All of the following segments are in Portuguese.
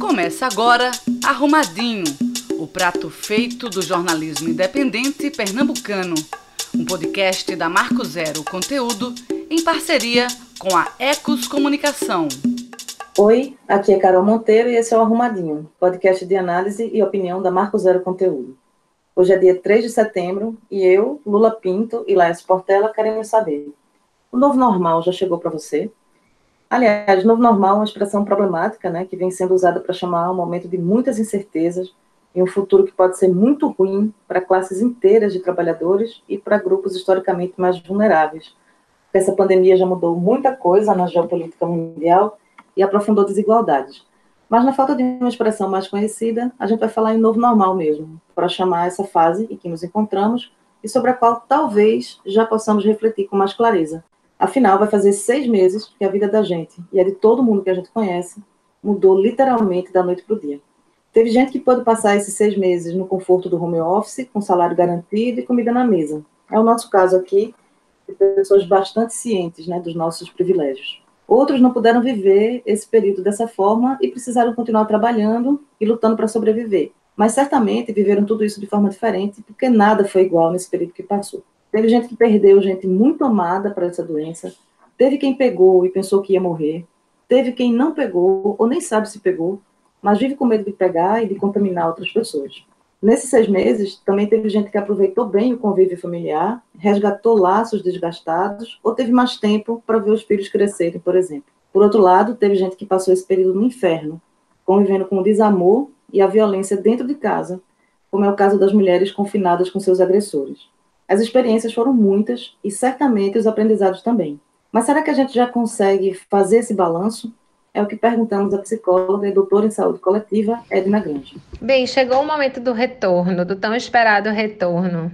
Começa agora Arrumadinho, o prato feito do jornalismo independente pernambucano. Um podcast da Marco Zero Conteúdo em parceria com a Ecos Comunicação. Oi, aqui é Carol Monteiro e esse é o Arrumadinho, podcast de análise e opinião da Marco Zero Conteúdo. Hoje é dia 3 de setembro e eu, Lula Pinto e Laércio Portela queremos saber: o novo normal já chegou para você? Aliás, novo normal é uma expressão problemática, né, que vem sendo usada para chamar um momento de muitas incertezas e um futuro que pode ser muito ruim para classes inteiras de trabalhadores e para grupos historicamente mais vulneráveis. Essa pandemia já mudou muita coisa na geopolítica mundial e aprofundou desigualdades. Mas na falta de uma expressão mais conhecida, a gente vai falar em novo normal mesmo, para chamar essa fase em que nos encontramos e sobre a qual talvez já possamos refletir com mais clareza. Afinal, vai fazer seis meses que a vida da gente e a de todo mundo que a gente conhece mudou literalmente da noite para o dia. Teve gente que pôde passar esses seis meses no conforto do home office, com salário garantido e comida na mesa. É o nosso caso aqui, de pessoas bastante cientes né, dos nossos privilégios. Outros não puderam viver esse período dessa forma e precisaram continuar trabalhando e lutando para sobreviver. Mas certamente viveram tudo isso de forma diferente, porque nada foi igual nesse período que passou. Teve gente que perdeu gente muito amada para essa doença. Teve quem pegou e pensou que ia morrer. Teve quem não pegou ou nem sabe se pegou, mas vive com medo de pegar e de contaminar outras pessoas. Nesses seis meses, também teve gente que aproveitou bem o convívio familiar, resgatou laços desgastados ou teve mais tempo para ver os filhos crescerem, por exemplo. Por outro lado, teve gente que passou esse período no inferno, convivendo com o desamor e a violência dentro de casa, como é o caso das mulheres confinadas com seus agressores. As experiências foram muitas e certamente os aprendizados também. Mas será que a gente já consegue fazer esse balanço? É o que perguntamos à psicóloga e doutora em saúde coletiva, Edna Grande. Bem, chegou o momento do retorno, do tão esperado retorno.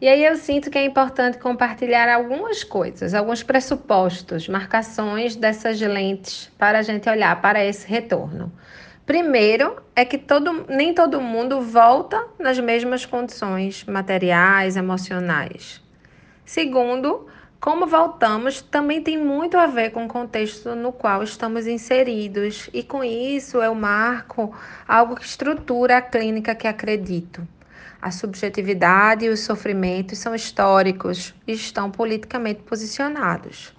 E aí eu sinto que é importante compartilhar algumas coisas, alguns pressupostos, marcações dessas lentes para a gente olhar para esse retorno. Primeiro é que todo, nem todo mundo volta nas mesmas condições materiais, emocionais. Segundo, como voltamos também tem muito a ver com o contexto no qual estamos inseridos, e com isso eu marco algo que estrutura a clínica que acredito. A subjetividade e os sofrimentos são históricos e estão politicamente posicionados.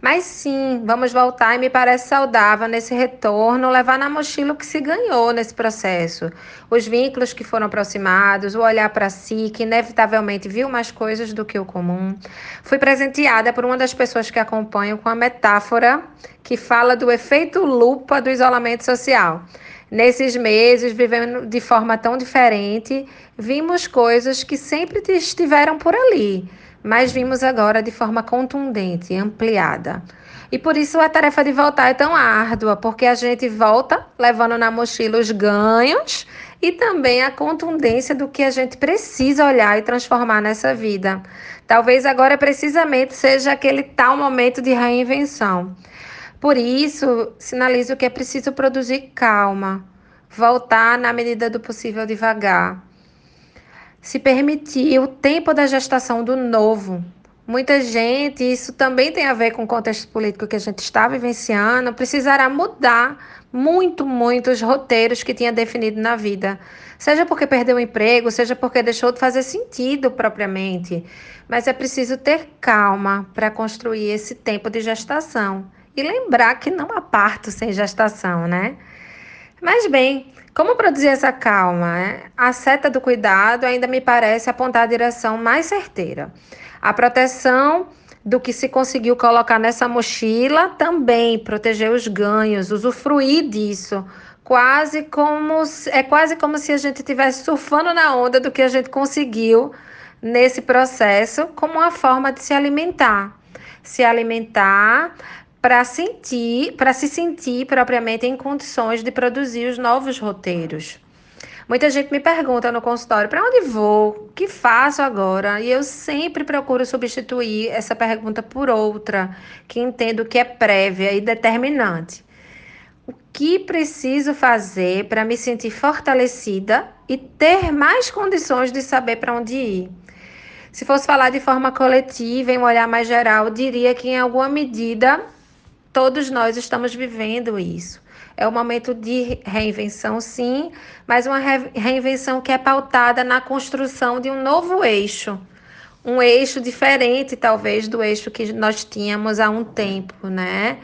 Mas sim, vamos voltar e me parece saudável nesse retorno levar na mochila o que se ganhou nesse processo. Os vínculos que foram aproximados, o olhar para si, que inevitavelmente viu mais coisas do que o comum. Fui presenteada por uma das pessoas que acompanham com a metáfora que fala do efeito lupa do isolamento social. Nesses meses, vivendo de forma tão diferente, vimos coisas que sempre estiveram por ali mas vimos agora de forma contundente e ampliada. E por isso a tarefa de voltar é tão árdua, porque a gente volta levando na mochila os ganhos e também a contundência do que a gente precisa olhar e transformar nessa vida. Talvez agora precisamente seja aquele tal momento de reinvenção. Por isso, sinalizo que é preciso produzir calma, voltar na medida do possível devagar se permitir o tempo da gestação do novo. Muita gente, isso também tem a ver com o contexto político que a gente está vivenciando, precisará mudar muito, muito os roteiros que tinha definido na vida. Seja porque perdeu o emprego, seja porque deixou de fazer sentido propriamente. Mas é preciso ter calma para construir esse tempo de gestação. E lembrar que não há parto sem gestação, né? Mas bem, como produzir essa calma? Né? A seta do cuidado ainda me parece apontar a direção mais certeira. A proteção do que se conseguiu colocar nessa mochila também proteger os ganhos, usufruir disso. Quase como é quase como se a gente estivesse surfando na onda do que a gente conseguiu nesse processo como uma forma de se alimentar. Se alimentar para sentir, para se sentir propriamente em condições de produzir os novos roteiros. Muita gente me pergunta no consultório: para onde vou? O que faço agora? E eu sempre procuro substituir essa pergunta por outra, que entendo que é prévia e determinante. O que preciso fazer para me sentir fortalecida e ter mais condições de saber para onde ir? Se fosse falar de forma coletiva, em um olhar mais geral, diria que em alguma medida todos nós estamos vivendo isso. É um momento de reinvenção, sim, mas uma reinvenção que é pautada na construção de um novo eixo. Um eixo diferente, talvez, do eixo que nós tínhamos há um tempo, né?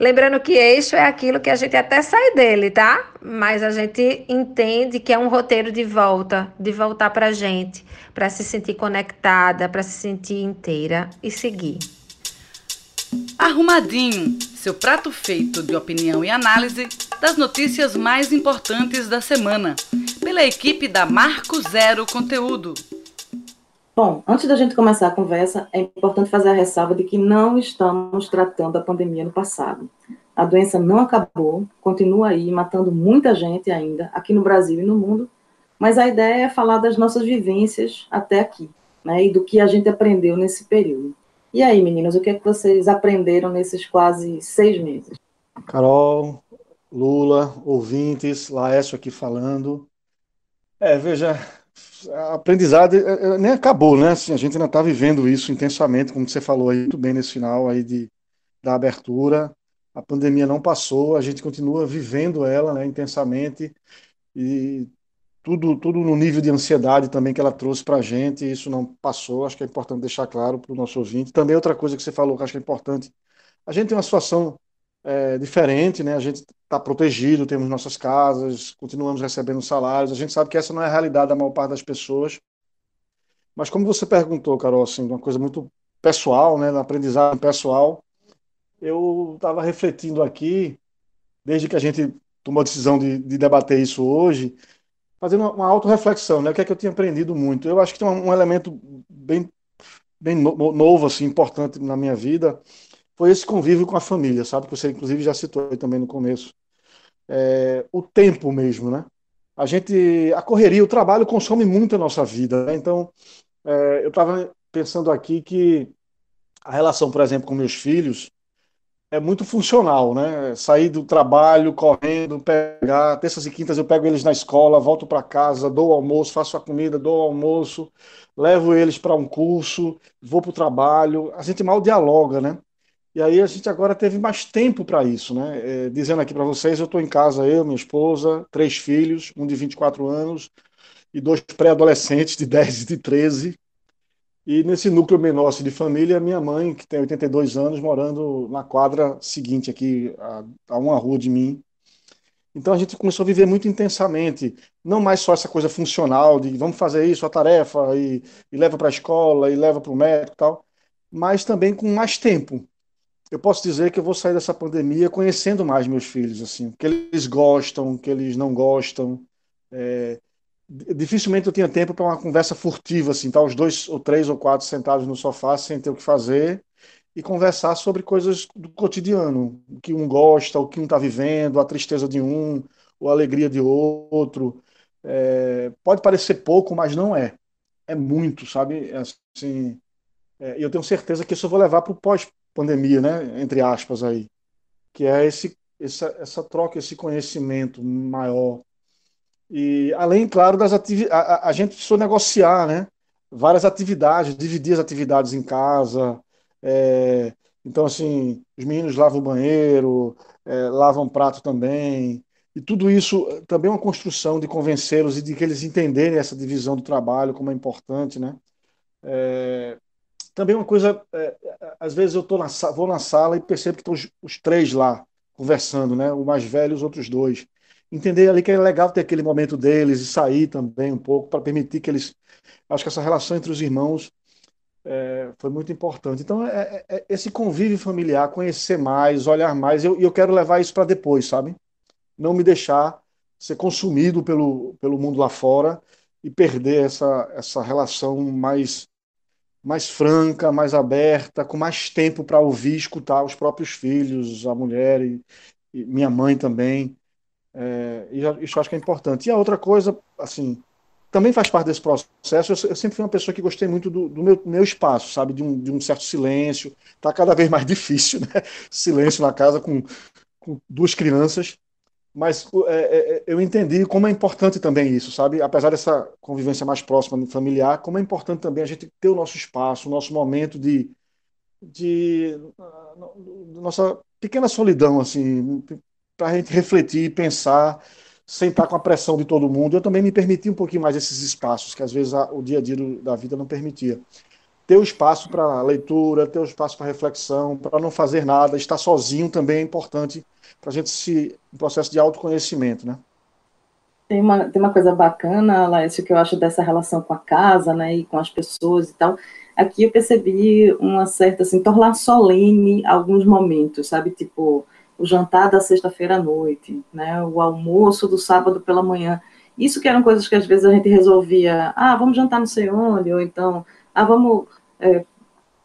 Lembrando que eixo é aquilo que a gente até sai dele, tá? Mas a gente entende que é um roteiro de volta, de voltar para a gente, para se sentir conectada, para se sentir inteira e seguir. Arrumadinho, seu prato feito de opinião e análise das notícias mais importantes da semana, pela equipe da Marco Zero Conteúdo. Bom, antes da gente começar a conversa, é importante fazer a ressalva de que não estamos tratando a pandemia no passado. A doença não acabou, continua aí, matando muita gente ainda, aqui no Brasil e no mundo, mas a ideia é falar das nossas vivências até aqui, né, e do que a gente aprendeu nesse período. E aí, meninas, o que, é que vocês aprenderam nesses quase seis meses? Carol, Lula, ouvintes, Laércio aqui falando. É, veja, a aprendizado é, é, nem acabou, né? Assim, a gente ainda está vivendo isso intensamente, como você falou aí muito bem nesse final aí de, da abertura. A pandemia não passou, a gente continua vivendo ela né, intensamente e tudo, tudo no nível de ansiedade também que ela trouxe para a gente, isso não passou, acho que é importante deixar claro para o nosso ouvinte. Também outra coisa que você falou que acho que é importante, a gente tem uma situação é, diferente, né? A gente está protegido, temos nossas casas, continuamos recebendo salários. A gente sabe que essa não é a realidade da maior parte das pessoas. Mas como você perguntou, Carol, assim, uma coisa muito pessoal, né, na aprendizagem pessoal, eu estava refletindo aqui, desde que a gente tomou a decisão de, de debater isso hoje, fazendo uma, uma auto-reflexão, né, o que é que eu tinha aprendido muito. Eu acho que tem um, um elemento bem, bem no, novo, assim, importante na minha vida, foi esse convívio com a família, sabe? Que você, inclusive, já citou também no começo. É, o tempo mesmo, né? A gente, a correria, o trabalho consome muito a nossa vida, né? Então, é, eu estava pensando aqui que a relação, por exemplo, com meus filhos é muito funcional, né? Sair do trabalho, correndo, pegar, terças e quintas eu pego eles na escola, volto para casa, dou o almoço, faço a comida, dou o almoço, levo eles para um curso, vou para o trabalho. A gente mal dialoga, né? E aí a gente agora teve mais tempo para isso, né? É, dizendo aqui para vocês, eu estou em casa, eu, minha esposa, três filhos, um de 24 anos e dois pré-adolescentes de 10 e de 13. E nesse núcleo menor assim, de família, minha mãe, que tem 82 anos, morando na quadra seguinte aqui, a, a uma rua de mim. Então a gente começou a viver muito intensamente, não mais só essa coisa funcional de vamos fazer isso, a tarefa, e, e leva para a escola, e leva para o médico e tal, mas também com mais tempo eu posso dizer que eu vou sair dessa pandemia conhecendo mais meus filhos, assim, que eles gostam, que eles não gostam. É, dificilmente eu tinha tempo para uma conversa furtiva, assim, tá os dois ou três ou quatro sentados no sofá sem ter o que fazer e conversar sobre coisas do cotidiano, o que um gosta, o que um está vivendo, a tristeza de um, ou a alegria de outro. É, pode parecer pouco, mas não é. É muito, sabe? É assim, é, eu tenho certeza que isso eu vou levar para o pós pandemia, né, entre aspas aí, que é esse essa, essa troca, esse conhecimento maior. E além, claro, das atividades, a, a, gente precisou negociar, né, várias atividades, dividir as atividades em casa. É, então, assim, os meninos lavam o banheiro, é, lavam prato também. E tudo isso também é uma construção de convencê-los e de que eles entenderem essa divisão do trabalho como é importante, né? É, também uma coisa, é, às vezes eu tô na, vou na sala e percebo que estão os, os, três lá conversando, né? O mais velho e os outros dois. Entender ali que é legal ter aquele momento deles e sair também um pouco para permitir que eles. Acho que essa relação entre os irmãos é, foi muito importante. Então, é, é, é esse convívio familiar, conhecer mais, olhar mais, e eu, eu quero levar isso para depois, sabe? Não me deixar ser consumido pelo, pelo mundo lá fora e perder essa, essa relação mais mais franca, mais aberta, com mais tempo para ouvir escutar os próprios filhos, a mulher e, e minha mãe também. É, e isso acho que é importante. E a outra coisa, assim, também faz parte desse processo. Eu, eu sempre fui uma pessoa que gostei muito do, do meu, meu, espaço, sabe, de um, de um certo silêncio. Está cada vez mais difícil, né? Silêncio na casa com, com duas crianças mas é, é, é, eu entendi como é importante também isso, sabe? Apesar dessa convivência mais próxima familiar, como é importante também a gente ter o nosso espaço, o nosso momento de, de nossa pequena solidão, assim, para a gente refletir, pensar, sem estar com a pressão de todo mundo. Eu também me permiti um pouquinho mais esses espaços, que às vezes a, o dia a dia do, da vida não permitia. Ter o espaço para leitura, ter o espaço para reflexão, para não fazer nada, estar sozinho também é importante para a gente se. um processo de autoconhecimento, né? Tem uma, tem uma coisa bacana, Laércio, que eu acho dessa relação com a casa, né, e com as pessoas e tal. Aqui eu percebi uma certa, assim, tornar solene alguns momentos, sabe? Tipo, o jantar da sexta-feira à noite, né, o almoço do sábado pela manhã. Isso que eram coisas que às vezes a gente resolvia, ah, vamos jantar não sei onde, ou então, ah, vamos é,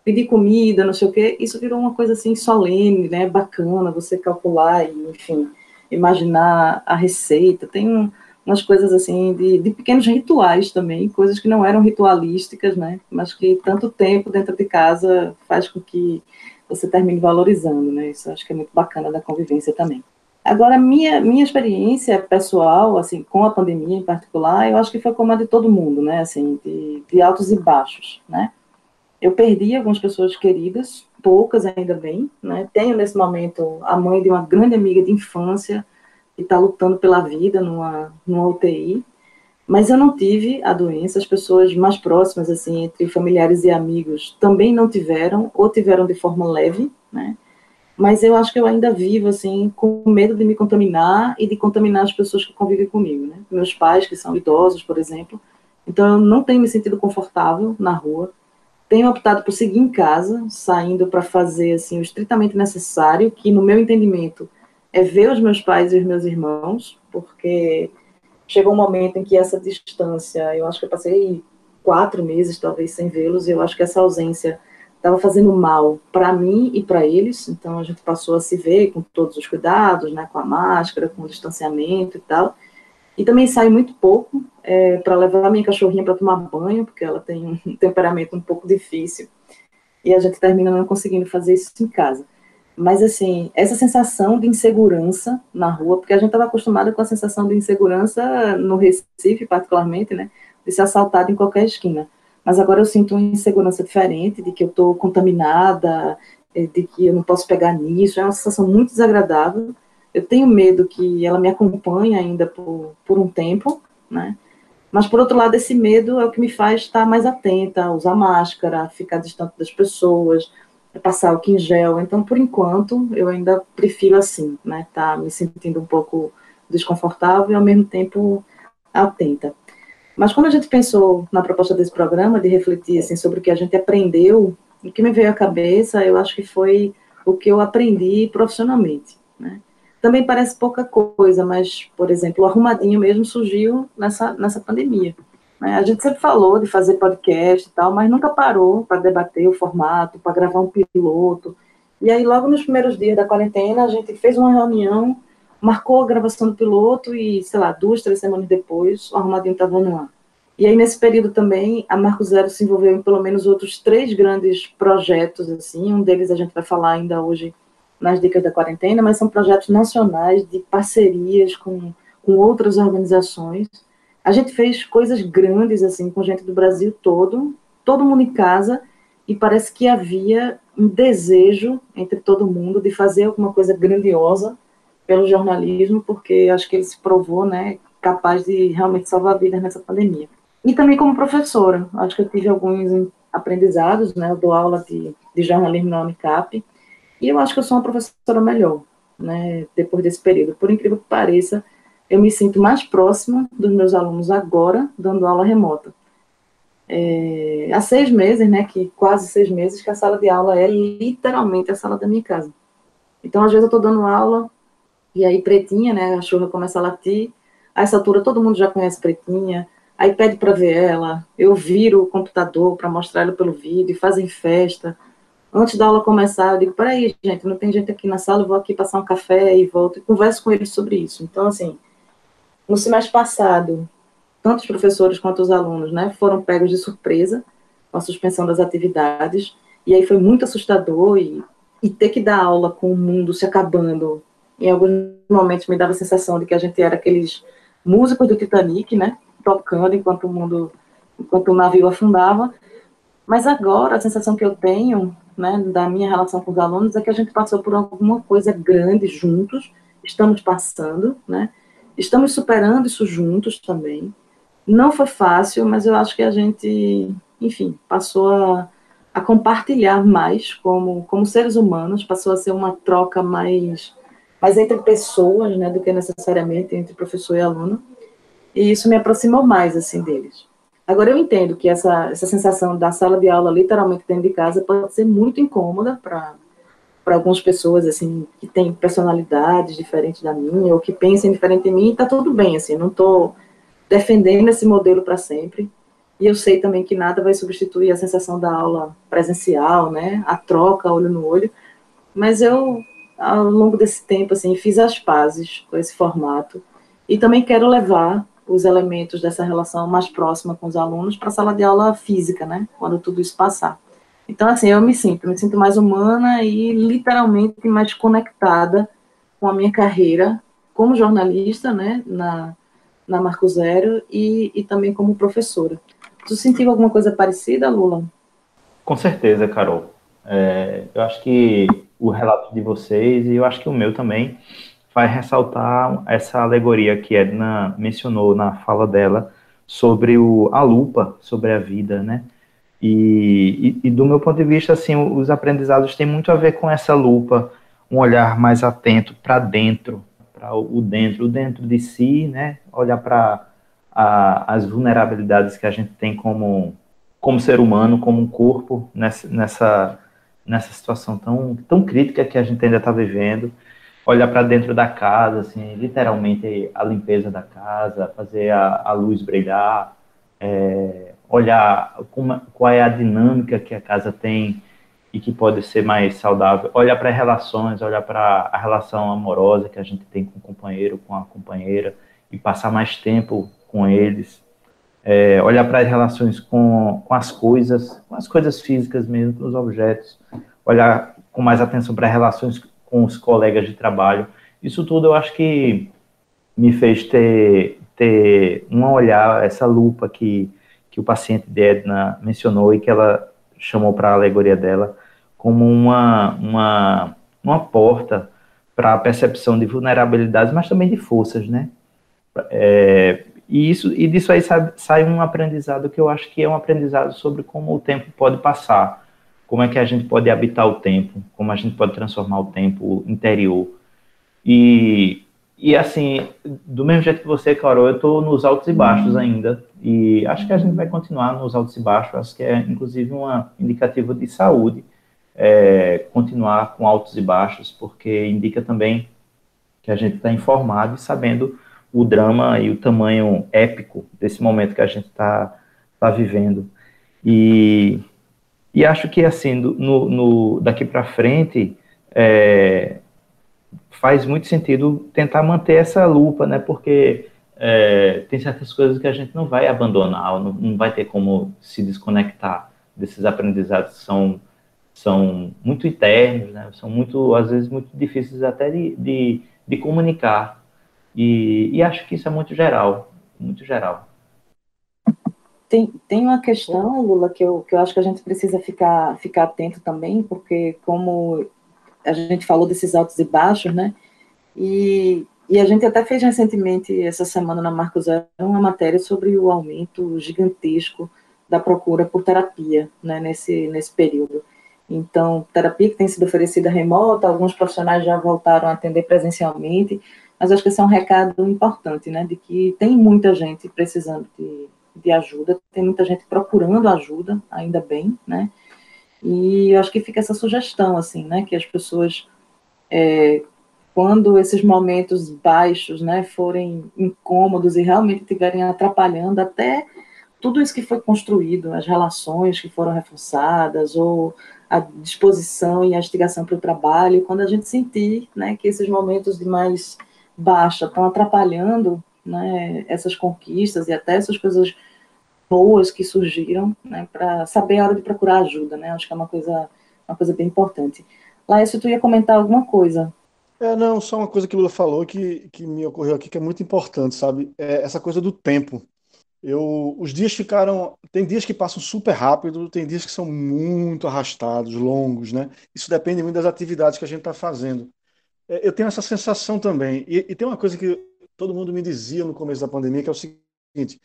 pedir comida, não sei o quê. Isso virou uma coisa assim solene, né, bacana, você calcular e, enfim, imaginar a receita. Tem um, umas coisas assim de, de, pequenos rituais também, coisas que não eram ritualísticas, né? Mas que tanto tempo dentro de casa faz com que você termine valorizando, né? Isso acho que é muito bacana da convivência também. Agora, minha, minha experiência pessoal, assim, com a pandemia em particular, eu acho que foi como a de todo mundo, né? Assim, de, de altos e baixos, né? Eu perdi algumas pessoas queridas, poucas ainda bem, né? Tenho nesse momento a mãe de uma grande amiga de infância, e está lutando pela vida numa, numa UTI. Mas eu não tive a doença, as pessoas mais próximas, assim, entre familiares e amigos, também não tiveram, ou tiveram de forma leve, né? Mas eu acho que eu ainda vivo, assim, com medo de me contaminar e de contaminar as pessoas que convivem comigo, né? Meus pais, que são idosos, por exemplo. Então, eu não tenho me sentido confortável na rua. Tenho optado por seguir em casa, saindo para fazer, assim, o estritamente necessário, que, no meu entendimento, é ver os meus pais e os meus irmãos, porque chegou um momento em que essa distância, eu acho que eu passei quatro meses talvez sem vê-los, e eu acho que essa ausência estava fazendo mal para mim e para eles, então a gente passou a se ver com todos os cuidados, né, com a máscara, com o distanciamento e tal, e também saio muito pouco é, para levar minha cachorrinha para tomar banho, porque ela tem um temperamento um pouco difícil, e a gente termina não conseguindo fazer isso em casa. Mas, assim, essa sensação de insegurança na rua, porque a gente estava acostumado com a sensação de insegurança no Recife, particularmente, né? De ser assaltado em qualquer esquina. Mas agora eu sinto uma insegurança diferente, de que eu estou contaminada, eh, de que eu não posso pegar nisso. É uma sensação muito desagradável. Eu tenho medo que ela me acompanhe ainda por, por um tempo, né? Mas, por outro lado, esse medo é o que me faz estar mais atenta, usar máscara, ficar distante das pessoas, passar o em gel. Então, por enquanto, eu ainda prefiro assim, né? Tá me sentindo um pouco desconfortável e ao mesmo tempo atenta. Mas quando a gente pensou na proposta desse programa de refletir assim sobre o que a gente aprendeu, o que me veio à cabeça, eu acho que foi o que eu aprendi profissionalmente, né? Também parece pouca coisa, mas, por exemplo, o arrumadinho mesmo surgiu nessa, nessa pandemia. Né? A gente sempre falou de fazer podcast e tal, mas nunca parou para debater o formato, para gravar um piloto. E aí, logo nos primeiros dias da quarentena, a gente fez uma reunião, marcou a gravação do piloto e, sei lá, duas, três semanas depois, o Arrumadinho estava no ar. E aí, nesse período também, a Marco Zero se envolveu em pelo menos outros três grandes projetos, assim, um deles a gente vai falar ainda hoje nas dicas da quarentena, mas são projetos nacionais de parcerias com, com outras organizações, a gente fez coisas grandes, assim, com gente do Brasil todo, todo mundo em casa, e parece que havia um desejo entre todo mundo de fazer alguma coisa grandiosa pelo jornalismo, porque acho que ele se provou, né, capaz de realmente salvar vidas nessa pandemia. E também como professora, acho que eu tive alguns aprendizados, né, eu dou aula de, de jornalismo na Unicap, e eu acho que eu sou uma professora melhor, né, depois desse período. Por incrível que pareça, eu me sinto mais próxima dos meus alunos agora, dando aula remota. É, há seis meses, né, que quase seis meses, que a sala de aula é literalmente a sala da minha casa. Então, às vezes eu estou dando aula, e aí Pretinha, né, a cachorra começa a latir, a essa altura todo mundo já conhece Pretinha, aí pede para ver ela, eu viro o computador para mostrar ela pelo vídeo, fazem festa. Antes da aula começar, eu digo, peraí, gente, não tem gente aqui na sala, eu vou aqui passar um café e volto, e converso com eles sobre isso. Então, assim, no semestre passado, tanto os professores quanto os alunos né, foram pegos de surpresa com a suspensão das atividades, e aí foi muito assustador, e, e ter que dar aula com o mundo se acabando, em alguns momentos me dava a sensação de que a gente era aqueles músicos do Titanic, né, tocando enquanto o mundo, enquanto o navio afundava, mas agora a sensação que eu tenho, né, da minha relação com os alunos é que a gente passou por alguma coisa grande juntos, estamos passando, né, estamos superando isso juntos também. Não foi fácil, mas eu acho que a gente, enfim, passou a, a compartilhar mais como, como seres humanos, passou a ser uma troca mais, mais entre pessoas, né, do que necessariamente entre professor e aluno. E isso me aproximou mais, assim, deles. Agora, eu entendo que essa, essa sensação da sala de aula literalmente dentro de casa pode ser muito incômoda para para algumas pessoas assim que têm personalidades diferentes da minha ou que pensem diferente de mim, está tudo bem, assim, não estou defendendo esse modelo para sempre. E eu sei também que nada vai substituir a sensação da aula presencial, né, a troca olho no olho. Mas eu ao longo desse tempo assim fiz as pazes com esse formato e também quero levar os elementos dessa relação mais próxima com os alunos para a sala de aula física, né? Quando tudo isso passar. Então, assim, eu me sinto, me sinto mais humana e literalmente mais conectada com a minha carreira como jornalista, né, na, na Marco Zero e, e também como professora. Tu sentiu alguma coisa parecida, Lula? Com certeza, Carol. É, eu acho que o relato de vocês, e eu acho que o meu também, vai ressaltar essa alegoria que Edna mencionou na fala dela sobre o, a lupa sobre a vida, né? E, e, e, do meu ponto de vista, assim, os aprendizados têm muito a ver com essa lupa, um olhar mais atento para dentro, para o dentro, o dentro de si, né? Olhar para as vulnerabilidades que a gente tem como, como ser humano, como um corpo nessa, nessa, nessa situação tão, tão crítica que a gente ainda está vivendo olhar para dentro da casa, assim, literalmente a limpeza da casa, fazer a, a luz brilhar, é, olhar como, qual é a dinâmica que a casa tem e que pode ser mais saudável, olhar para relações, olhar para a relação amorosa que a gente tem com o companheiro, com a companheira e passar mais tempo com eles, é, olhar para as relações com, com as coisas, com as coisas físicas mesmo, com os objetos, olhar com mais atenção para relações com os colegas de trabalho. Isso tudo eu acho que me fez ter, ter um olhar, essa lupa que, que o paciente de Edna mencionou e que ela chamou para a alegoria dela, como uma, uma, uma porta para a percepção de vulnerabilidades, mas também de forças, né? É, e, isso, e disso aí sai, sai um aprendizado que eu acho que é um aprendizado sobre como o tempo pode passar como é que a gente pode habitar o tempo, como a gente pode transformar o tempo interior. E, e assim, do mesmo jeito que você, Carol, eu estou nos altos e baixos ainda, e acho que a gente vai continuar nos altos e baixos, acho que é inclusive uma indicativa de saúde, é, continuar com altos e baixos, porque indica também que a gente está informado e sabendo o drama e o tamanho épico desse momento que a gente está tá vivendo. E e acho que, assim, no, no daqui para frente, é, faz muito sentido tentar manter essa lupa, né? Porque é, tem certas coisas que a gente não vai abandonar, não, não vai ter como se desconectar desses aprendizados que são, são muito internos, né? São muito, às vezes, muito difíceis até de, de, de comunicar. E, e acho que isso é muito geral, muito geral. Tem, tem uma questão, Lula, que eu, que eu acho que a gente precisa ficar, ficar atento também, porque como a gente falou desses altos e baixos, né? E, e a gente até fez recentemente, essa semana na Marco Zero, uma matéria sobre o aumento gigantesco da procura por terapia, né, nesse, nesse período. Então, terapia que tem sido oferecida remota, alguns profissionais já voltaram a atender presencialmente, mas acho que esse é um recado importante, né, de que tem muita gente precisando de, de ajuda, tem muita gente procurando ajuda, ainda bem, né? E acho que fica essa sugestão, assim, né? Que as pessoas, é, quando esses momentos baixos, né, forem incômodos e realmente estiverem atrapalhando até tudo isso que foi construído, as relações que foram reforçadas, ou a disposição e a instigação para o trabalho, quando a gente sentir né, que esses momentos de mais baixa estão atrapalhando né, essas conquistas e até essas coisas boas que surgiram, né, para saber a hora de procurar ajuda, né? Acho que é uma coisa, uma coisa bem importante. Laércio, tu ia comentar alguma coisa? É, não, só uma coisa que o Lula falou que, que me ocorreu aqui que é muito importante, sabe? É essa coisa do tempo. Eu, os dias ficaram. Tem dias que passam super rápido, tem dias que são muito arrastados, longos, né? Isso depende muito das atividades que a gente está fazendo. É, eu tenho essa sensação também. E, e, tem uma coisa que todo mundo me dizia no começo da pandemia, que é o seguinte: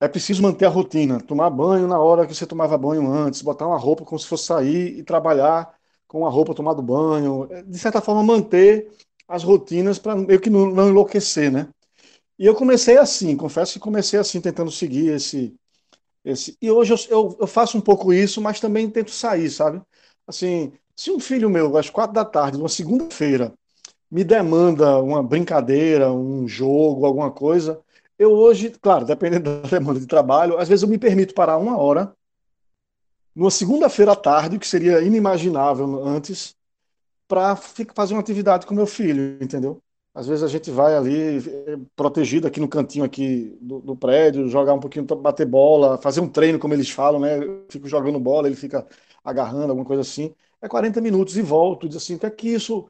é preciso manter a rotina, tomar banho na hora que você tomava banho antes, botar uma roupa como se fosse sair e trabalhar com a roupa tomada banho, é, de certa forma manter as rotinas para meio que não, não enlouquecer, né? E eu comecei assim, confesso que comecei assim, tentando seguir esse. esse e hoje eu, eu, eu faço um pouco isso, mas também tento sair, sabe? Assim, se um filho meu, às quatro da tarde, numa segunda-feira, me demanda uma brincadeira, um jogo, alguma coisa, eu hoje, claro, dependendo da demanda de trabalho, às vezes eu me permito parar uma hora, numa segunda-feira à tarde, que seria inimaginável antes, para fazer uma atividade com meu filho, entendeu? Às vezes a gente vai ali eh, protegido aqui no cantinho aqui do, do, prédio, jogar um pouquinho, bater bola, fazer um treino, como eles falam, né? Eu fico jogando bola, ele fica agarrando, alguma coisa assim. É 40 minutos e volto, diz assim, o que é que isso,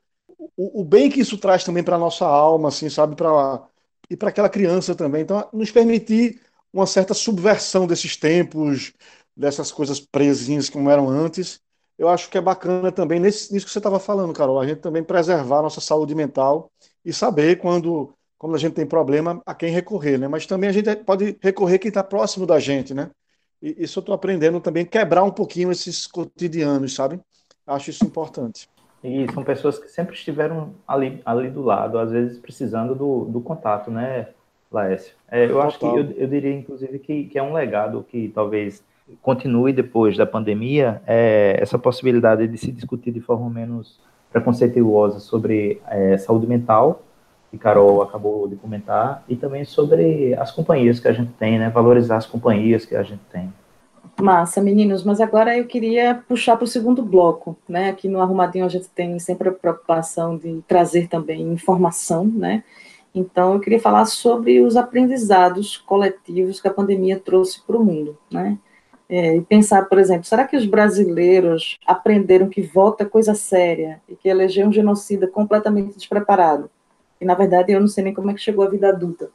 o, o bem que isso traz também para a nossa alma, assim, sabe, para e para aquela criança também. Então, nos permitir uma certa subversão desses tempos, dessas coisas presinhas como eram antes. Eu acho que é bacana também, nesse, nisso que você estava falando, Carol, a gente também preservar a nossa saúde mental e saber quando, quando a gente tem problema, a quem recorrer, né? Mas também a gente pode recorrer quem está próximo da gente, né? E isso eu estou aprendendo também, quebrar um pouquinho esses cotidianos, sabe? Acho isso importante. E são pessoas que sempre estiveram ali, ali do lado, às vezes precisando do, do contato, né, Laércio? É, eu Total. acho que eu, eu diria, inclusive, que, que é um legado que talvez continue depois da pandemia, é, essa possibilidade de se discutir de forma menos preconceituosa sobre é, saúde mental, que Carol acabou de comentar, e também sobre as companhias que a gente tem, né? Valorizar as companhias que a gente tem. Massa, meninos, mas agora eu queria puxar para o segundo bloco, né? Aqui no Arrumadinho a gente tem sempre a preocupação de trazer também informação, né? Então eu queria falar sobre os aprendizados coletivos que a pandemia trouxe para o mundo, né? É, e pensar, por exemplo, será que os brasileiros aprenderam que voto é coisa séria e que eleger um genocida completamente despreparado? E, na verdade, eu não sei nem como é que chegou a vida adulta.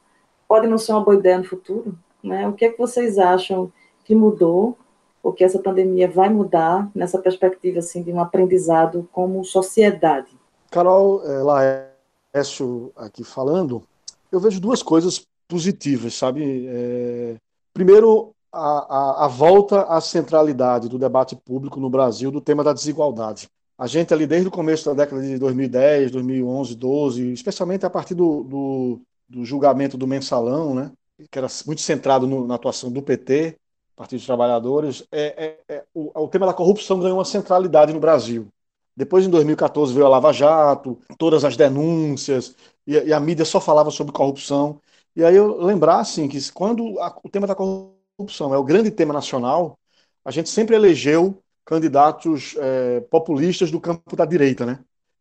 Pode não ser uma boa ideia no futuro? Né? O que é que vocês acham que mudou, ou que essa pandemia vai mudar nessa perspectiva assim, de um aprendizado como sociedade? Carol, é, Laércio aqui falando, eu vejo duas coisas positivas, sabe? É, primeiro, a, a, a, volta à centralidade do debate público no Brasil do tema da desigualdade. A gente ali desde o começo da década de 2010, 2011, 12, especialmente a partir do, do, do julgamento do mensalão, né, que era muito centrado no, na atuação do PT, Partido dos Trabalhadores, é, é, é o, o tema da corrupção ganhou uma centralidade no Brasil. Depois, em 2014, veio a Lava Jato, todas as denúncias, e, e a mídia só falava sobre corrupção. E aí eu lembrar, assim, que quando a, o tema da corrupção corrupção é o grande tema nacional, a gente sempre elegeu candidatos é, populistas do campo da direita, né?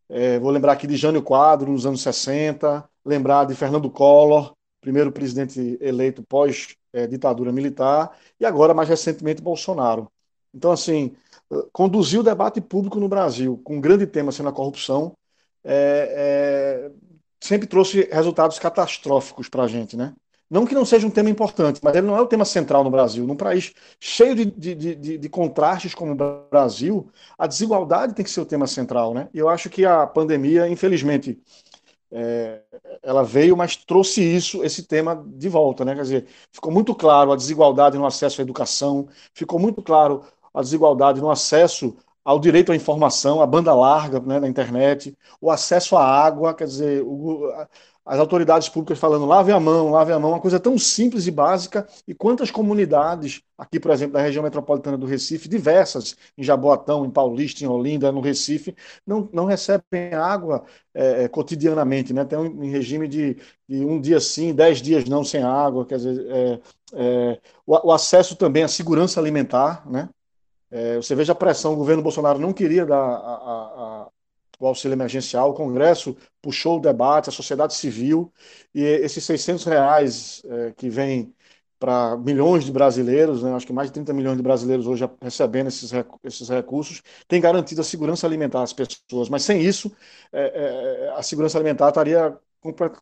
É, vou lembrar aqui de Jânio Quadro, nos anos 60, lembrar de Fernando Collor, primeiro presidente eleito pós-ditadura é, militar, e agora, mais recentemente, Bolsonaro. Então, assim, conduzir o debate público no Brasil com um grande tema sendo a corrupção é, é, sempre trouxe resultados catastróficos para a gente, né? Não que não seja um tema importante, mas ele não é o tema central no Brasil. Num país cheio de, de, de, de, contrastes como o Brasil, a desigualdade tem que ser o tema central. Né? E eu acho que a pandemia, infelizmente, é, ela veio, mas trouxe isso, esse tema de volta. Né? Quer dizer, ficou muito claro a desigualdade no acesso à educação, ficou muito claro a desigualdade no acesso ao direito à informação, à banda larga né, na internet, o acesso à água, quer dizer, o, as autoridades públicas falando lave a mão, lave a mão, uma coisa tão simples e básica, e quantas comunidades, aqui, por exemplo, da região metropolitana do Recife, diversas, em Jaboatão, em Paulista, em Olinda, no Recife, não, não recebem água é, é cotidianamente, né? Tem um, regime de, de, um dia sim, dez dias não sem água, quer dizer, é, é, o, o, acesso também à segurança alimentar, né? É, você veja a pressão, o governo Bolsonaro não queria dar a, a, o auxílio emergencial, o Congresso puxou o debate, a sociedade civil, e esses 600 reais é, que vem para milhões de brasileiros, né, acho que mais de 30 milhões de brasileiros hoje recebendo esses, esses recursos, tem garantido a segurança alimentar às pessoas, mas sem isso, é, é, a segurança alimentar estaria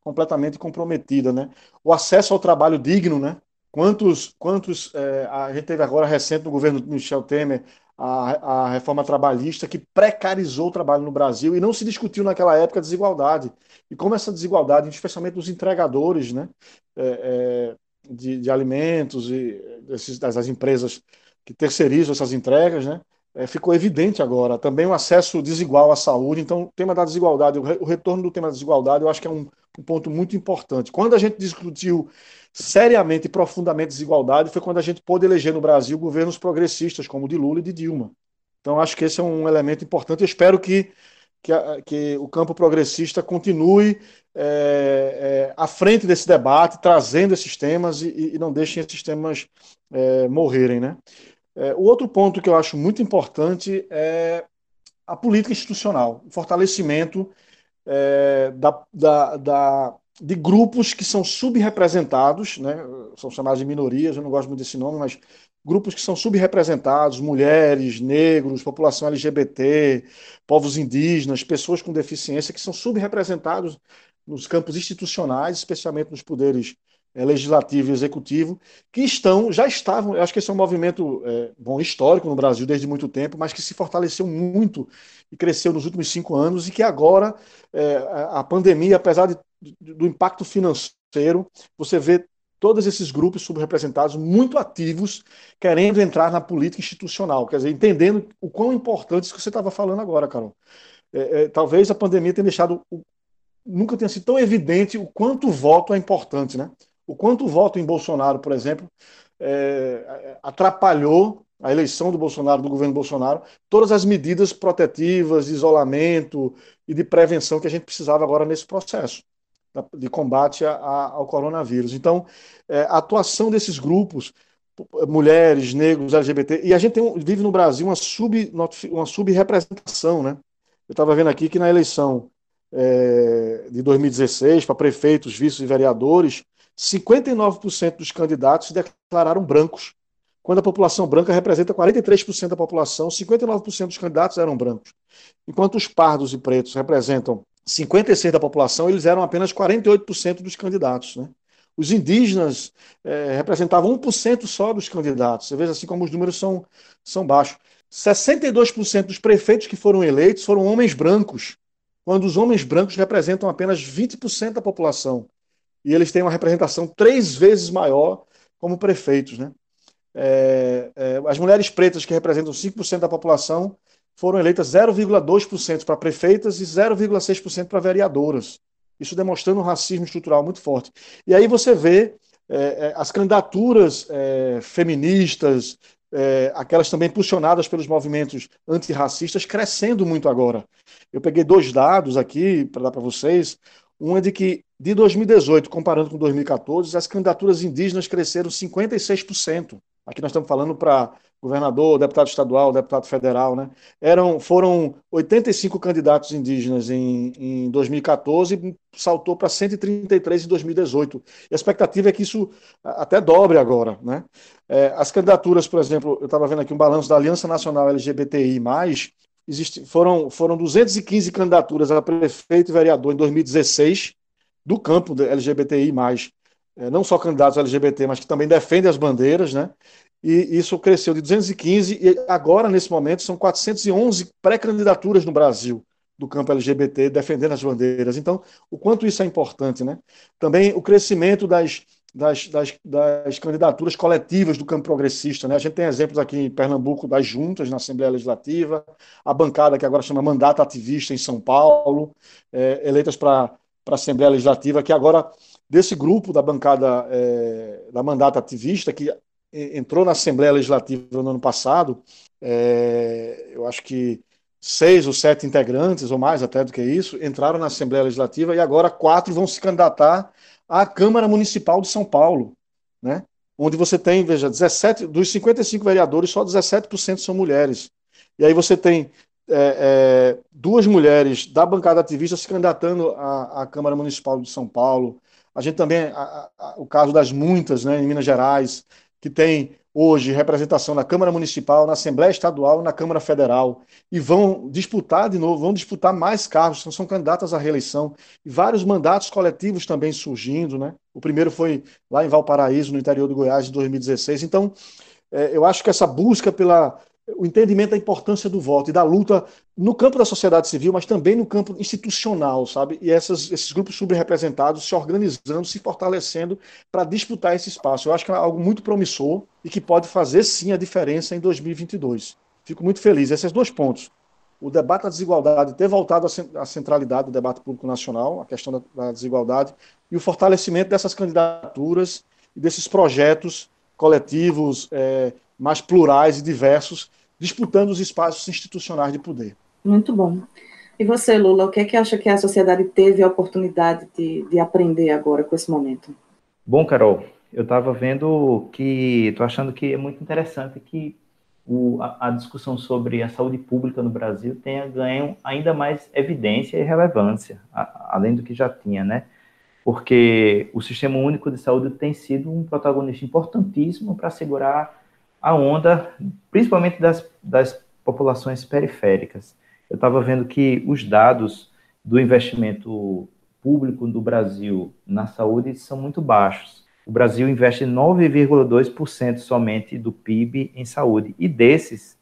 completamente comprometida. Né? O acesso ao trabalho digno, né? Quantos, quantos é, a gente teve agora recente no governo Michel Temer a, a reforma trabalhista que precarizou o trabalho no Brasil e não se discutiu naquela época a desigualdade. E como essa desigualdade, especialmente dos entregadores né, é, é, de, de, alimentos e desses, das empresas que terceirizam essas entregas, né, é, ficou evidente agora. Também o acesso desigual à saúde. Então, o tema da desigualdade, o, re, o retorno do tema da desigualdade, eu acho que é um, um ponto muito importante. Quando a gente discutiu seriamente e profundamente desigualdade foi quando a gente pôde eleger no Brasil governos progressistas, como o de Lula e de Dilma. Então, acho que esse é um elemento importante. Eu espero que, que, que o campo progressista continue é, é, à frente desse debate, trazendo esses temas e, e não deixem esses temas é, morrerem. Né? É, o outro ponto que eu acho muito importante é a política institucional, o fortalecimento é, da, da, da de grupos que são subrepresentados, né, são chamados de minorias, eu não gosto muito desse nome, mas grupos que são subrepresentados, mulheres, negros, população LGBT, povos indígenas, pessoas com deficiência, que são subrepresentados nos campos institucionais, especialmente nos poderes é, legislativo e executivo, que estão, já estavam, eu acho que esse é um movimento é, bom histórico no Brasil desde muito tempo, mas que se fortaleceu muito e cresceu nos últimos cinco anos e que agora é, a pandemia, apesar de do impacto financeiro, você vê todos esses grupos subrepresentados muito ativos, querendo entrar na política institucional, quer dizer, entendendo o quão importante isso que você estava falando agora, Carol. É, é, talvez a pandemia tenha deixado, nunca tenha sido tão evidente o quanto o voto é importante, né? O quanto o voto em Bolsonaro, por exemplo, é, atrapalhou a eleição do Bolsonaro, do governo Bolsonaro, todas as medidas protetivas, de isolamento e de prevenção que a gente precisava agora nesse processo de combate a, a, ao coronavírus. Então, é, a atuação desses grupos, mulheres, negros, LGBT, e a gente tem, vive no Brasil uma, sub, uma subrepresentação, né? Eu estava vendo aqui que na eleição é, de 2016, para prefeitos, vices e vereadores, 59% dos candidatos se declararam brancos. Quando a população branca representa 43% da população, 59% dos candidatos eram brancos. Enquanto os pardos e pretos representam 56% da população, eles eram apenas 48% dos candidatos. Né? Os indígenas é, representavam 1% só dos candidatos. Você vê assim como os números são, são baixos. 62% dos prefeitos que foram eleitos foram homens brancos, quando os homens brancos representam apenas 20% da população. E eles têm uma representação três vezes maior como prefeitos. Né? É, é, as mulheres pretas, que representam 5% da população, foram eleitas 0,2% para prefeitas e 0,6% para vereadoras. Isso demonstrando um racismo estrutural muito forte. E aí você vê é, é, as candidaturas é, feministas, é, aquelas também impulsionadas pelos movimentos antirracistas, crescendo muito agora. Eu peguei dois dados aqui para dar para vocês. Um é de que, de 2018, comparando com 2014, as candidaturas indígenas cresceram 56%. Aqui nós estamos falando para governador, deputado estadual, deputado federal, né? Eram, foram 85 candidatos indígenas em, em 2014 e saltou para 133 em 2018. E a expectativa é que isso até dobre agora, né? É, as candidaturas, por exemplo, eu estava vendo aqui um balanço da Aliança Nacional LGBTI+, existe, foram, foram 215 candidaturas a prefeito e vereador em 2016 do campo LGBTI+, é, não só candidatos LGBT, mas que também defendem as bandeiras, né? e isso cresceu de 215 e agora, nesse momento, são 411 pré-candidaturas no Brasil do campo LGBT defendendo as bandeiras. Então, o quanto isso é importante, né? Também o crescimento das, das, das, das candidaturas coletivas do campo progressista, né? A gente tem exemplos aqui em Pernambuco das juntas na Assembleia Legislativa, a bancada que agora chama Mandato Ativista em São Paulo, é, eleitas para a Assembleia Legislativa, que agora desse grupo da bancada é, da Mandato Ativista, que entrou na Assembleia Legislativa no ano passado, é, eu acho que seis ou sete integrantes, ou mais até do que isso, entraram na Assembleia Legislativa e agora quatro vão se candidatar à Câmara Municipal de São Paulo, né? onde você tem, veja, 17, dos 55 vereadores, só 17% são mulheres. E aí você tem é, é, duas mulheres da bancada ativista se candidatando à, à, Câmara Municipal de São Paulo. A gente também, a, a, o caso das muitas, né, em Minas Gerais, que tem hoje representação na Câmara Municipal, na Assembleia Estadual, na Câmara Federal, e vão disputar de novo, vão disputar mais cargos, são candidatas à reeleição, e vários mandatos coletivos também surgindo, né? o primeiro foi lá em Valparaíso, no interior do Goiás, em 2016. Então, é, eu acho que essa busca pela o entendimento da importância do voto e da luta no campo da sociedade civil, mas também no campo institucional, sabe? E essas, esses grupos subrepresentados se organizando, se fortalecendo para disputar esse espaço. Eu acho que é algo muito promissor e que pode fazer sim a diferença em 2022. Fico muito feliz. Esses dois pontos. O debate da desigualdade ter voltado à centralidade do debate público nacional, a questão da desigualdade, e o fortalecimento dessas candidaturas e desses projetos coletivos é, mais plurais e diversos, disputando os espaços institucionais de poder. Muito bom. E você, Lula, o que é que acha que a sociedade teve a oportunidade de, de aprender agora com esse momento? Bom, Carol, eu estava vendo que, estou achando que é muito interessante que o, a, a, discussão sobre a saúde pública no Brasil tenha ganho ainda mais evidência e relevância, a, além do que já tinha, né? porque o Sistema Único de Saúde tem sido um protagonista importantíssimo para segurar a onda, principalmente das, das populações periféricas. Eu estava vendo que os dados do investimento público do Brasil na saúde são muito baixos. O Brasil investe 9,2% somente do PIB em saúde, e desses,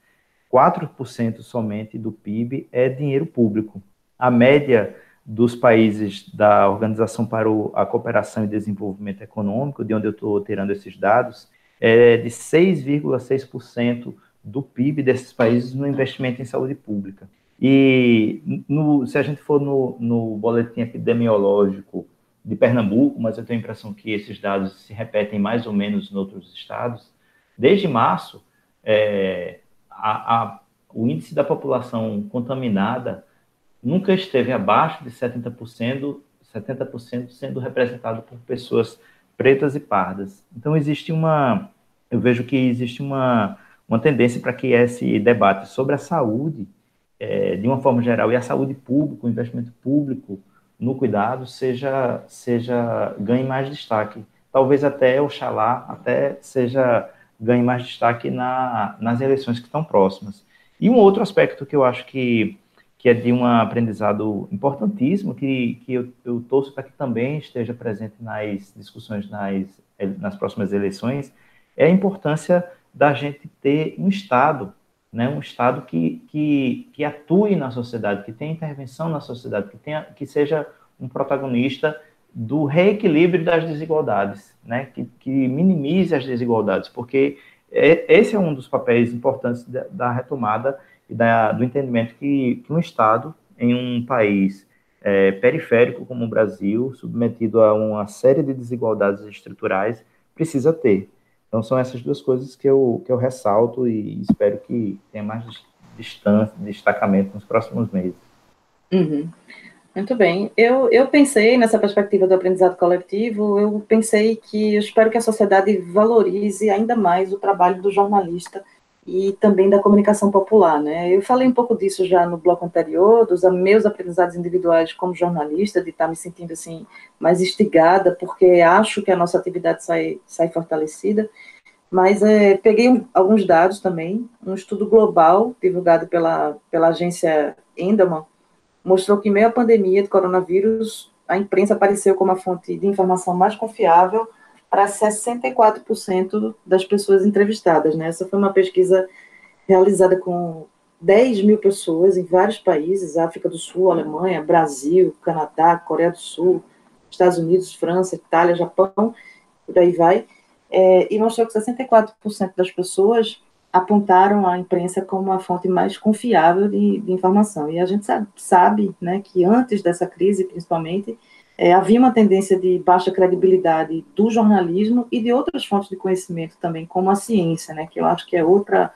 4% somente do PIB é dinheiro público. A média dos países da Organização para a Cooperação e Desenvolvimento Econômico, de onde eu estou tirando esses dados, é de 6,6% do PIB desses países no investimento em saúde pública. E no, se a gente for no, no boletim epidemiológico de Pernambuco, mas eu tenho a impressão que esses dados se repetem mais ou menos em outros estados, desde março, é, a, a, o índice da população contaminada nunca esteve abaixo de 70%, 70% sendo representado por pessoas pretas e pardas. Então existe uma, eu vejo que existe uma, uma tendência para que esse debate sobre a saúde, é, de uma forma geral, e a saúde pública, o investimento público no cuidado, seja, seja ganhe mais destaque. Talvez até, oxalá, até seja ganhe mais destaque na, nas eleições que estão próximas. E um outro aspecto que eu acho que que é de um aprendizado importantíssimo, que, que eu, eu torço para que também esteja presente nas discussões nas, nas próximas eleições, é a importância da gente ter um Estado, né, um Estado que, que, que atue na sociedade, que tenha intervenção na sociedade, que, tenha, que seja um protagonista do reequilíbrio das desigualdades, né, que, que minimize as desigualdades, porque é, esse é um dos papéis importantes da, da retomada e da, do entendimento que, que um Estado, em um país é, periférico como o Brasil, submetido a uma série de desigualdades estruturais, precisa ter. Então, são essas duas coisas que eu, que eu ressalto e espero que tenha mais distância, destacamento nos próximos meses. Uhum. Muito bem. Eu, eu pensei nessa perspectiva do aprendizado coletivo, eu pensei que eu espero que a sociedade valorize ainda mais o trabalho do jornalista e também da comunicação popular, né? Eu falei um pouco disso já no bloco anterior, dos meus aprendizados individuais como jornalista, de estar me sentindo assim mais instigada, porque acho que a nossa atividade sai, sai fortalecida. Mas é, peguei alguns dados também, um estudo global divulgado pela, pela agência Endelman mostrou que, em meio à pandemia de coronavírus, a imprensa apareceu como a fonte de informação mais confiável para 64% das pessoas entrevistadas. Né? Essa foi uma pesquisa realizada com 10 mil pessoas em vários países, África do Sul, Alemanha, Brasil, Canadá, Coreia do Sul, Estados Unidos, França, Itália, Japão, por aí vai, é, e mostrou que 64% das pessoas apontaram a imprensa como uma fonte mais confiável de, de informação. E a gente sabe, sabe né, que antes dessa crise, principalmente, é, havia uma tendência de baixa credibilidade do jornalismo e de outras fontes de conhecimento também, como a ciência, né, que eu acho que é outra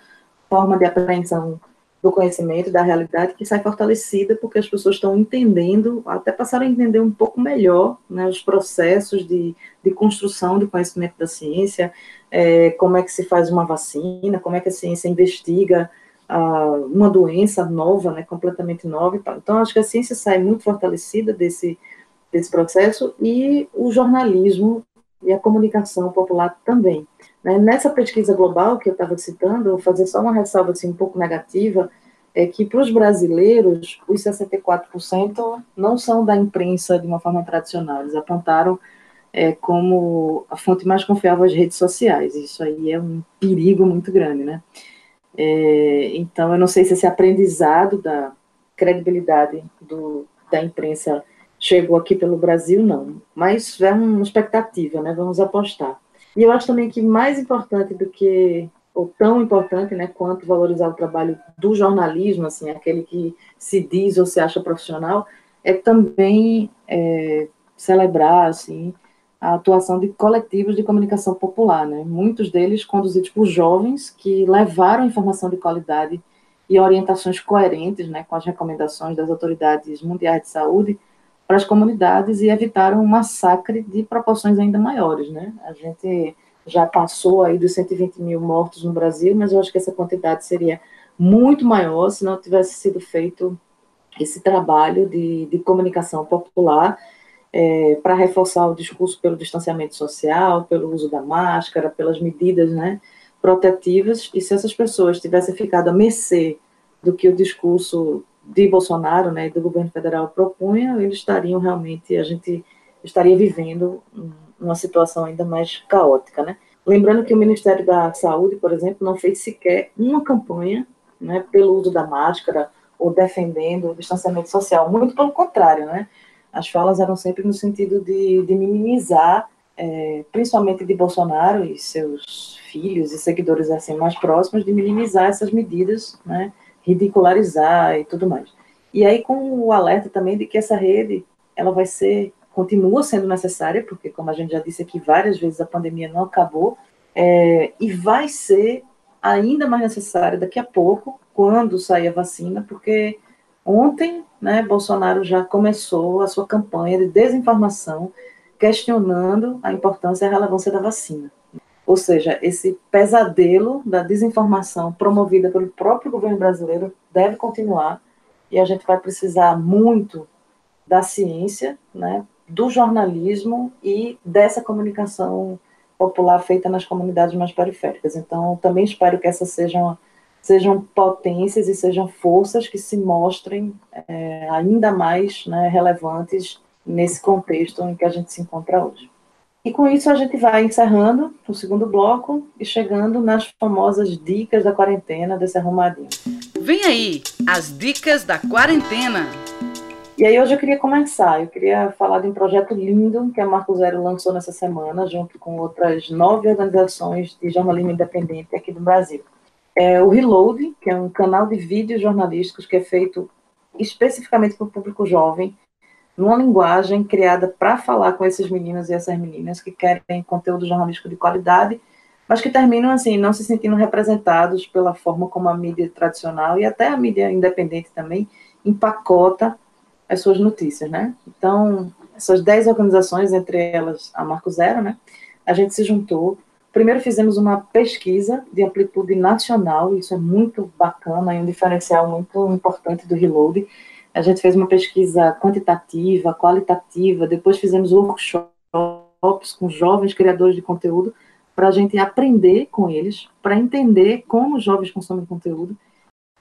forma de apreensão do conhecimento, da realidade, que sai fortalecida porque as pessoas estão entendendo, até passaram a entender um pouco melhor né, os processos de, de construção de conhecimento da ciência, é, como é que se faz uma vacina, como é que a ciência investiga uh, uma doença nova, né, completamente nova. Então, acho que a ciência sai muito fortalecida desse desse processo e o jornalismo e a comunicação popular também. Né? Nessa pesquisa global que eu estava citando, vou fazer só uma ressalva assim, um pouco negativa, é que para os brasileiros, os 64% não são da imprensa de uma forma tradicional, eles apontaram é, como a fonte mais confiável as redes sociais. Isso aí é um perigo muito grande, né? É, então, eu não sei se esse aprendizado da credibilidade do, da imprensa chegou aqui pelo Brasil, não. Mas é uma expectativa, né? Vamos apostar. E eu acho também que mais importante do que, ou tão importante, né, quanto valorizar o trabalho do jornalismo, assim, aquele que se diz ou se acha profissional, é também é, celebrar, assim, a atuação de coletivos de comunicação popular, né? Muitos deles conduzidos por jovens que levaram informação de qualidade e orientações coerentes, né, com as recomendações das autoridades mundiais de saúde para as comunidades e evitaram um massacre de proporções ainda maiores, né? A gente já passou aí dos 120 mil mortos no Brasil, mas eu acho que essa quantidade seria muito maior se não tivesse sido feito esse trabalho de, de comunicação popular é, para reforçar o discurso pelo distanciamento social, pelo uso da máscara, pelas medidas né, protetivas, e se essas pessoas tivessem ficado a mercê do que o discurso de Bolsonaro né, do governo federal propunha, eles estariam realmente, a gente estaria vivendo uma situação ainda mais caótica. Né? Lembrando que o Ministério da Saúde, por exemplo, não fez sequer uma campanha né, pelo uso da máscara ou defendendo o distanciamento social, muito pelo contrário, né? as falas eram sempre no sentido de, de minimizar, é, principalmente de Bolsonaro e seus filhos e seguidores assim mais próximos, de minimizar essas medidas, né, ridicularizar e tudo mais. E aí com o alerta também de que essa rede, ela vai ser, continua sendo necessária, porque como a gente já disse aqui várias vezes, a pandemia não acabou, é, e vai ser ainda mais necessária daqui a pouco, quando sair a vacina, porque Ontem, né, Bolsonaro já começou a sua campanha de desinformação, questionando a importância e a relevância da vacina. Ou seja, esse pesadelo da desinformação promovida pelo próprio governo brasileiro deve continuar e a gente vai precisar muito da ciência, né, do jornalismo e dessa comunicação popular feita nas comunidades mais periféricas. Então, também espero que essa seja uma sejam potências e sejam forças que se mostrem é, ainda mais né, relevantes nesse contexto em que a gente se encontra hoje. E com isso a gente vai encerrando o segundo bloco e chegando nas famosas dicas da quarentena desse arrumadinho. Vem aí, as dicas da quarentena. E aí hoje eu queria começar, eu queria falar de um projeto lindo que a Marco Zero lançou nessa semana, junto com outras nove organizações de jornalismo independente aqui do Brasil é o Reload, que é um canal de vídeos jornalísticos que é feito especificamente para o público jovem, numa linguagem criada para falar com esses meninos e essas meninas que querem conteúdo jornalístico de qualidade, mas que terminam assim não se sentindo representados pela forma como a mídia tradicional e até a mídia independente também empacota as suas notícias, né? Então, essas dez organizações, entre elas a Marco Zero, né? A gente se juntou Primeiro fizemos uma pesquisa de amplitude nacional, isso é muito bacana, é um diferencial muito importante do Reload. A gente fez uma pesquisa quantitativa, qualitativa, depois fizemos workshops com jovens criadores de conteúdo para a gente aprender com eles, para entender como os jovens consomem conteúdo.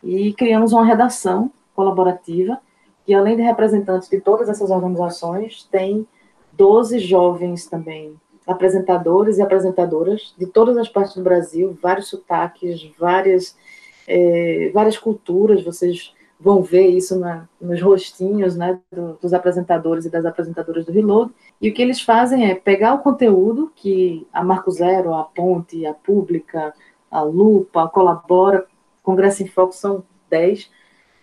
E criamos uma redação colaborativa que além de representantes de todas essas organizações, tem 12 jovens também apresentadores e apresentadoras de todas as partes do Brasil, vários sotaques, várias, é, várias culturas, vocês vão ver isso na, nos rostinhos né, do, dos apresentadores e das apresentadoras do Reload, e o que eles fazem é pegar o conteúdo que a Marco Zero, a Ponte, a Pública, a Lupa, a Colabora, Congresso em Foco são 10,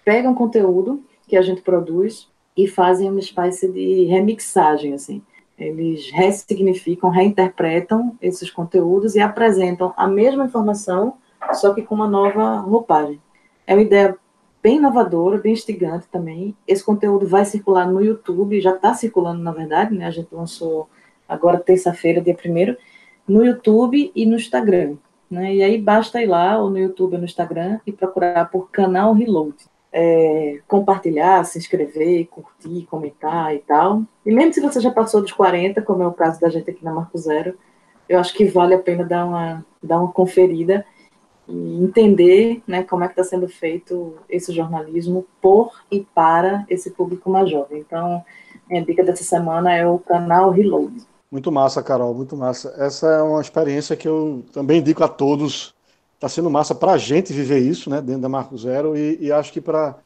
pegam conteúdo que a gente produz e fazem uma espécie de remixagem, assim. Eles ressignificam, reinterpretam esses conteúdos e apresentam a mesma informação, só que com uma nova roupagem. É uma ideia bem inovadora, bem instigante também. Esse conteúdo vai circular no YouTube, já está circulando, na verdade, né? A gente lançou agora terça-feira, dia 1 no YouTube e no Instagram. Né? E aí basta ir lá, ou no YouTube ou no Instagram, e procurar por canal Reload é, compartilhar, se inscrever, curtir, comentar e tal. E mesmo se você já passou dos 40, como é o caso da gente aqui na Marco Zero, eu acho que vale a pena dar uma, dar uma conferida e entender né, como é que está sendo feito esse jornalismo por e para esse público mais jovem. Então, minha dica dessa semana é o canal Reload. Muito massa, Carol, muito massa. Essa é uma experiência que eu também indico a todos. Está sendo massa para a gente viver isso, né, dentro da Marco Zero, e, e acho que para,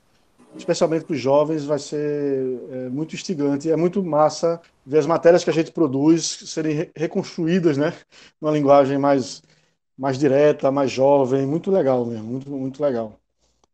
especialmente para os jovens, vai ser é, muito instigante. É muito massa ver as matérias que a gente produz serem reconstruídas, né, numa linguagem mais, mais direta, mais jovem. Muito legal mesmo, muito, muito legal.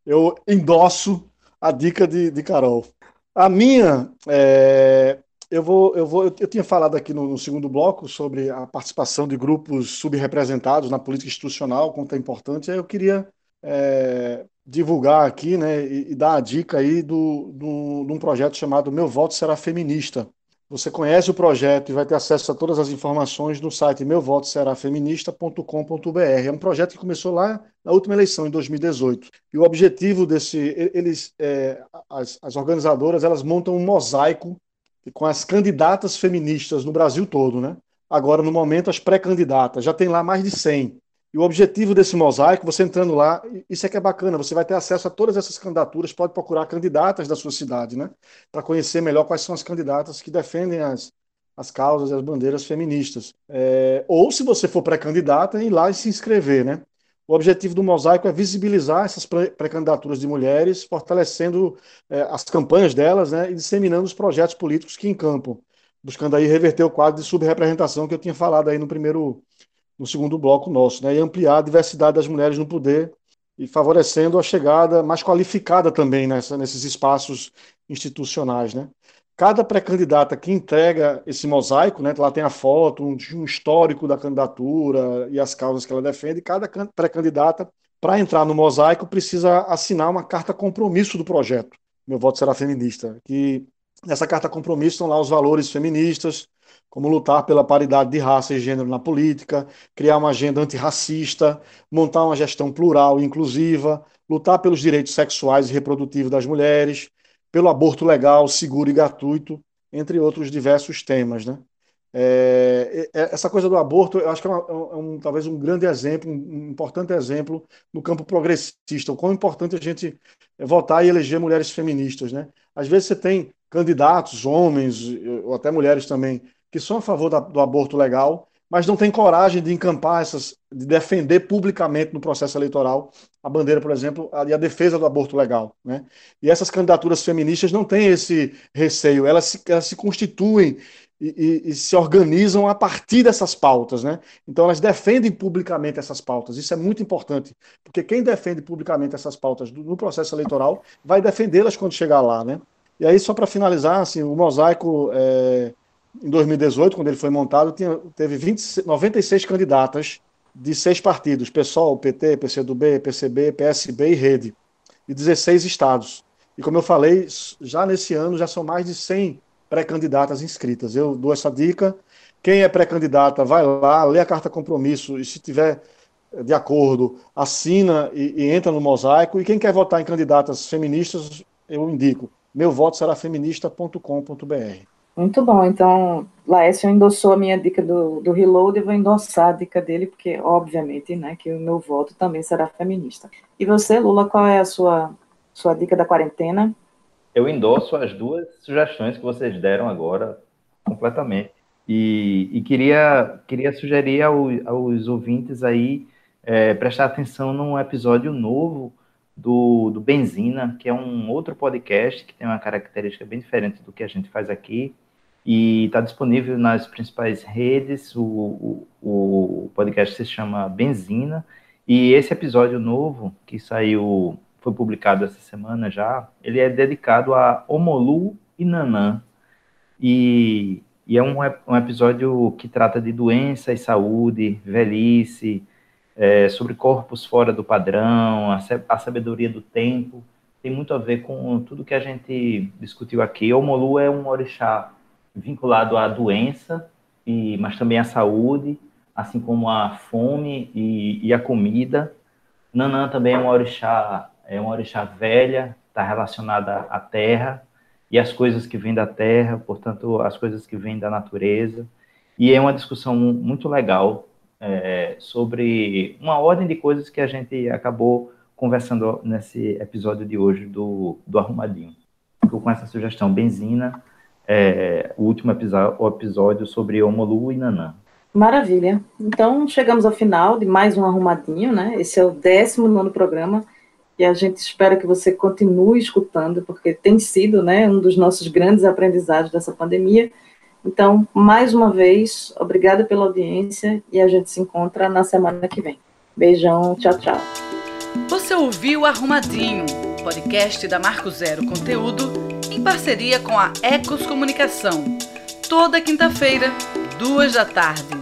Eu endosso a dica de, de Carol. A minha é, eu vou, eu vou, eu tinha falado aqui no, no, segundo bloco sobre a participação de grupos subrepresentados na política institucional, quanto é importante. Eu queria é, divulgar aqui, né, e, e, dar a dica aí do, do, de um projeto chamado Meu Voto Será Feminista. Você conhece o projeto e vai ter acesso a todas as informações no site meuvotoserafeminista.com.br. É um projeto que começou lá na última eleição, em 2018. E o objetivo desse, eles, é, as, as organizadoras, elas montam um mosaico com as candidatas feministas no Brasil todo, né? Agora, no momento, as pré-candidatas, já tem lá mais de 100. E o objetivo desse mosaico, você entrando lá, isso é que é bacana, você vai ter acesso a todas essas candidaturas, pode procurar candidatas da sua cidade, né? Para conhecer melhor quais são as candidatas que defendem as, as causas e as bandeiras feministas. É, ou, se você for pré-candidata, ir lá e se inscrever, né? O objetivo do mosaico é visibilizar essas pré-candidaturas de mulheres, fortalecendo é, as campanhas delas né, e disseminando os projetos políticos que encampam, buscando aí reverter o quadro de subrepresentação que eu tinha falado aí no primeiro, no segundo bloco nosso, né, e ampliar a diversidade das mulheres no poder e favorecendo a chegada mais qualificada também nessa, nesses espaços institucionais, né cada pré-candidata que entrega esse mosaico, né, lá tem a foto, um, um histórico da candidatura e as causas que ela defende, cada pré-candidata, para entrar no mosaico, precisa assinar uma carta compromisso do projeto. Meu voto será feminista. Que nessa carta compromisso estão lá os valores feministas, como lutar pela paridade de raça e gênero na política, criar uma agenda antirracista, montar uma gestão plural e inclusiva, lutar pelos direitos sexuais e reprodutivos das mulheres, pelo aborto legal, seguro e gratuito, entre outros diversos temas, né? É, é, essa coisa do aborto, eu acho que é, uma, é um, talvez um grande exemplo, um importante exemplo no campo progressista, o quão importante a gente votar e eleger mulheres feministas, né? Às vezes você tem candidatos, homens, ou até mulheres também, que são a favor da, do aborto legal, mas não tem coragem de encampar essas, de defender publicamente no processo eleitoral a bandeira, por exemplo, e a defesa do aborto legal. Né? E essas candidaturas feministas não têm esse receio, elas se, elas se constituem e, e, e, se organizam a partir dessas pautas. Né? Então, elas defendem publicamente essas pautas. Isso é muito importante, porque quem defende publicamente essas pautas no processo eleitoral vai defendê-las quando chegar lá. Né? E aí, só para finalizar, assim, o mosaico. É, em 2018, quando ele foi montado, tinha, teve 20, 96 candidatas de seis partidos: PSOL, PT, PCdoB, PCB, PSB e Rede, e 16 estados. E como eu falei, já nesse ano já são mais de 100 pré-candidatas inscritas. Eu dou essa dica. Quem é pré-candidata, vai lá, lê a carta compromisso e se tiver de acordo, assina e, e entra no mosaico. E quem quer votar em candidatas feministas, eu indico. Meu voto será feminista.com.br. Muito bom. Então, Laércio endossou a minha dica do, do Reload, eu vou endossar a dica dele, porque, obviamente, né, que o meu voto também será feminista. E você, Lula, qual é a sua, sua dica da quarentena? Eu endosso as duas sugestões que vocês deram agora, completamente. E, e queria, queria sugerir ao, aos ouvintes aí é, prestar atenção num episódio novo do, do Benzina, que é um outro podcast que tem uma característica bem diferente do que a gente faz aqui e está disponível nas principais redes. O, o, o, podcast se chama Benzina. E esse episódio novo, que saiu, foi publicado essa semana já, ele é dedicado a Omolu e Nanã. E, e é um, um episódio que trata de doença e saúde, velhice, é, sobre corpos fora do padrão, a, a sabedoria do tempo tem muito a ver com tudo que a gente discutiu aqui. O Molu é um orixá vinculado à doença, e, mas também à saúde, assim como a fome e, e a comida. Nanã também é um orixá, é um orixá velha, está relacionada à terra e às coisas que vêm da terra, portanto, as coisas que vêm da natureza. E é uma discussão muito legal é, sobre uma ordem de coisas que a gente acabou conversando nesse episódio de hoje do, do Arrumadinho. com essa sugestão, benzina, é, o último episódio, o episódio sobre Omolu e Nanã. Maravilha. Então, chegamos ao final de mais um Arrumadinho, né? Esse é o 19 programa e a gente espera que você continue escutando, porque tem sido né, um dos nossos grandes aprendizados dessa pandemia. Então, mais uma vez, obrigada pela audiência e a gente se encontra na semana que vem. Beijão, tchau, tchau. Você ouviu Arrumadinho, podcast da Marco Zero Conteúdo, em parceria com a Ecos Comunicação. Toda quinta-feira, duas da tarde